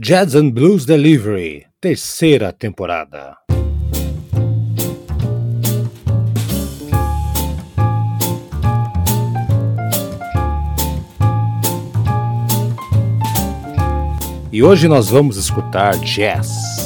Jazz and Blues Delivery, terceira temporada. E hoje nós vamos escutar jazz.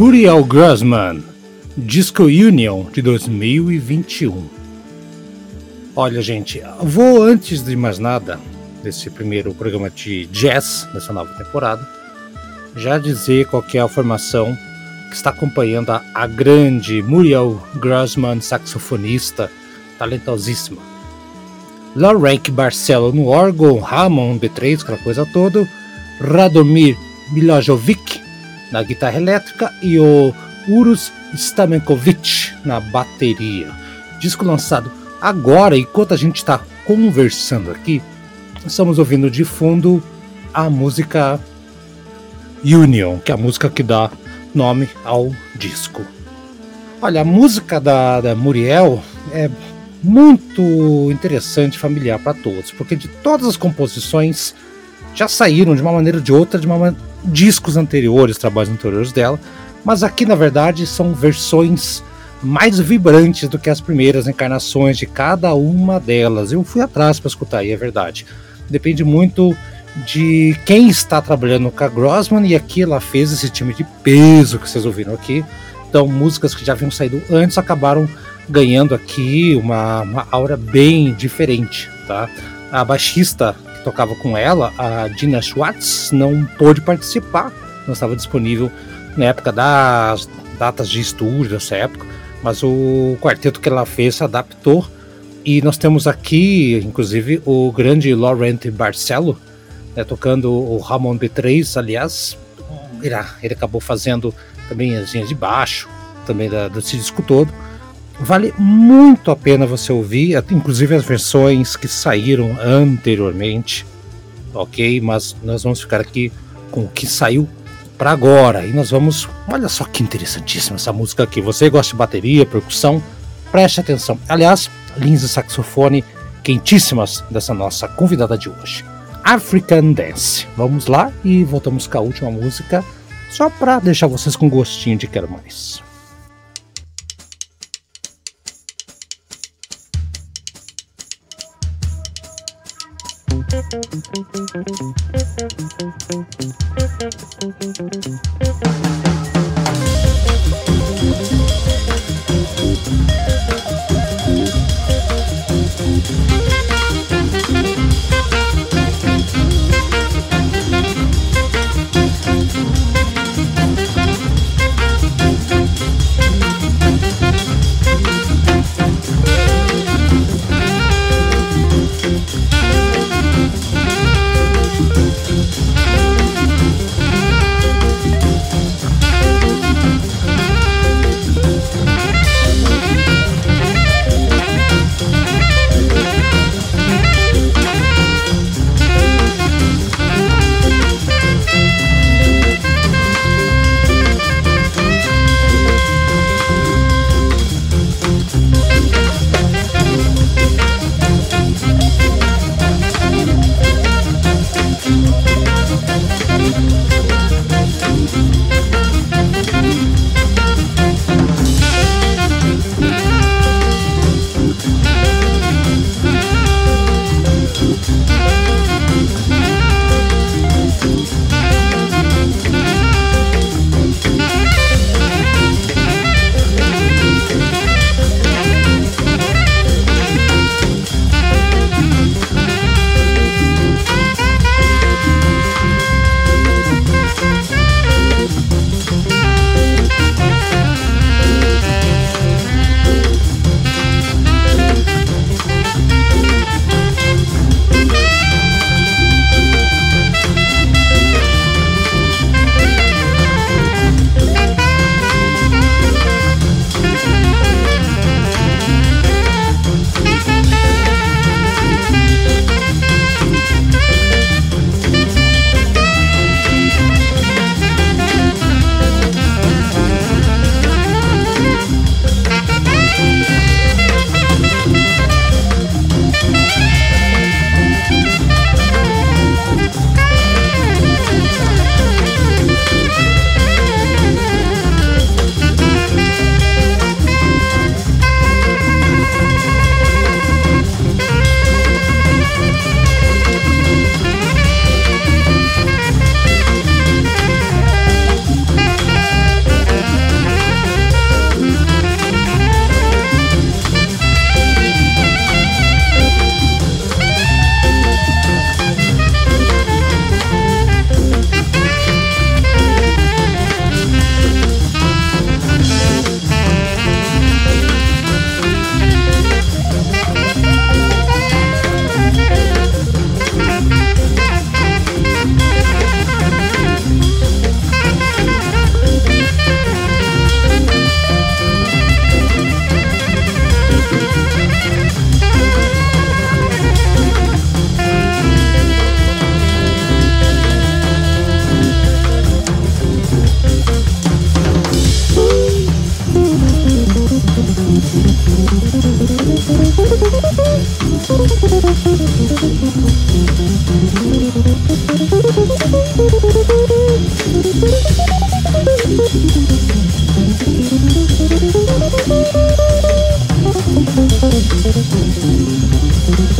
Muriel Grossman, Disco Union de 2021. Olha, gente, vou antes de mais nada, desse primeiro programa de jazz dessa nova temporada, já dizer qual é a formação que está acompanhando a, a grande Muriel Grossman, saxofonista, talentosíssima. Laurek Barcelo no órgão, Ramon B3, aquela coisa toda, Radomir Milojovic na guitarra elétrica e o Urus Stamenkovic na bateria. Disco lançado agora, enquanto a gente está conversando aqui, estamos ouvindo de fundo a música Union, que é a música que dá nome ao disco. Olha, a música da, da Muriel é muito interessante e familiar para todos, porque de todas as composições já saíram de uma maneira ou de outra, de uma, discos anteriores, trabalhos anteriores dela, mas aqui na verdade são versões mais vibrantes do que as primeiras encarnações de cada uma delas. Eu fui atrás para escutar aí, é verdade. Depende muito de quem está trabalhando com a Grossman e aqui ela fez esse time de peso que vocês ouviram aqui. Então, músicas que já haviam saído antes acabaram ganhando aqui uma, uma aura bem diferente, tá? A baixista que tocava com ela, a Dina Schwartz, não pôde participar, não estava disponível na época das datas de estúdio dessa época, mas o quarteto que ela fez se adaptou e nós temos aqui, inclusive, o grande Laurent Barcelo, né, tocando o Ramon B3, aliás, ele, ele acabou fazendo também as linhas de baixo, também da, desse disco todo. Vale muito a pena você ouvir, inclusive as versões que saíram anteriormente, ok? Mas nós vamos ficar aqui com o que saiu para agora. E nós vamos. Olha só que interessantíssima essa música aqui. Você gosta de bateria, percussão? Preste atenção. Aliás, linhas de saxofone quentíssimas dessa nossa convidada de hoje. African Dance. Vamos lá e voltamos com a última música, só para deixar vocês com gostinho de quero mais. Thank you.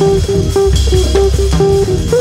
Thank you.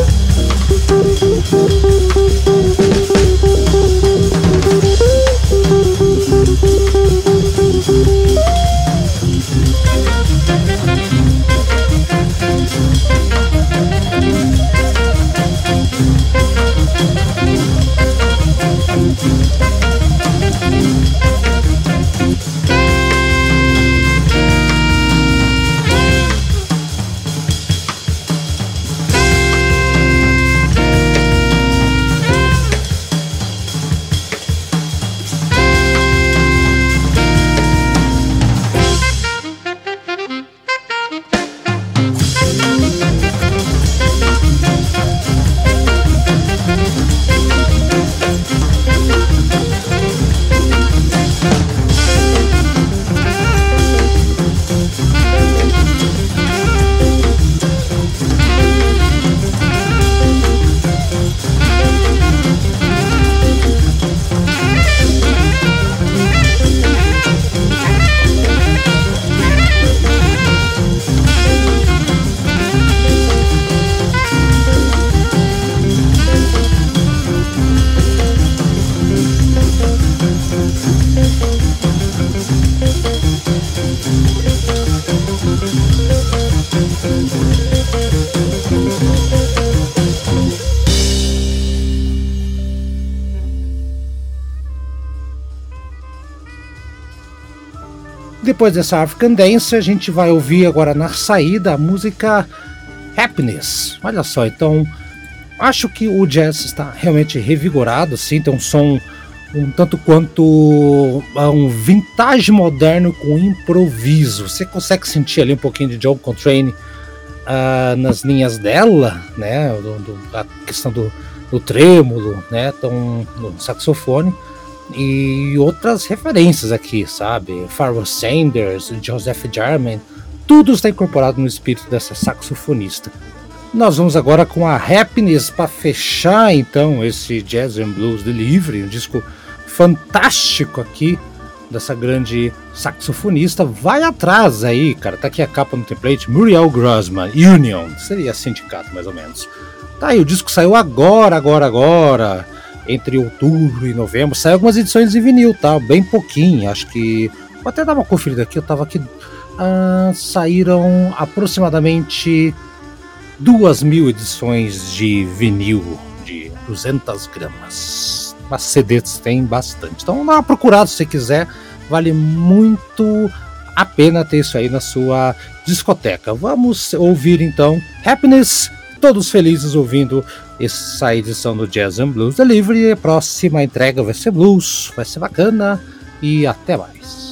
Depois dessa African Dance, a gente vai ouvir agora na saída a música Happiness. Olha só, então acho que o jazz está realmente revigorado, sim, tem um som um tanto quanto ah, um vintage moderno com improviso. Você consegue sentir ali um pouquinho de John Coltrane uh, nas linhas dela, né? Do, do, a questão do, do trêmulo, né? Então, saxofone e outras referências aqui, sabe? Pharoah Sanders, Joseph Jarman, tudo está incorporado no espírito dessa saxofonista. Nós vamos agora com a Happiness para fechar então esse Jazz and Blues Delivery, um disco fantástico aqui dessa grande saxofonista. Vai atrás aí, cara, tá aqui a capa no template, Muriel Grossman, Union, seria sindicato mais ou menos. Tá aí, o disco saiu agora, agora, agora entre outubro e novembro. Saiu algumas edições em vinil, tá? Bem pouquinho, acho que. Vou até dar uma conferida aqui, eu tava aqui. Ah, saíram aproximadamente duas mil edições de vinil de 200 gramas. Mas CDs tem bastante. Então dá uma procurada se você quiser. Vale muito a pena ter isso aí na sua discoteca. Vamos ouvir então Happiness, todos felizes ouvindo essa edição do Jazz and Blues Delivery. A próxima entrega vai ser blues, vai ser bacana e até mais.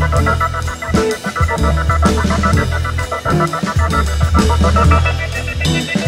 Thank you.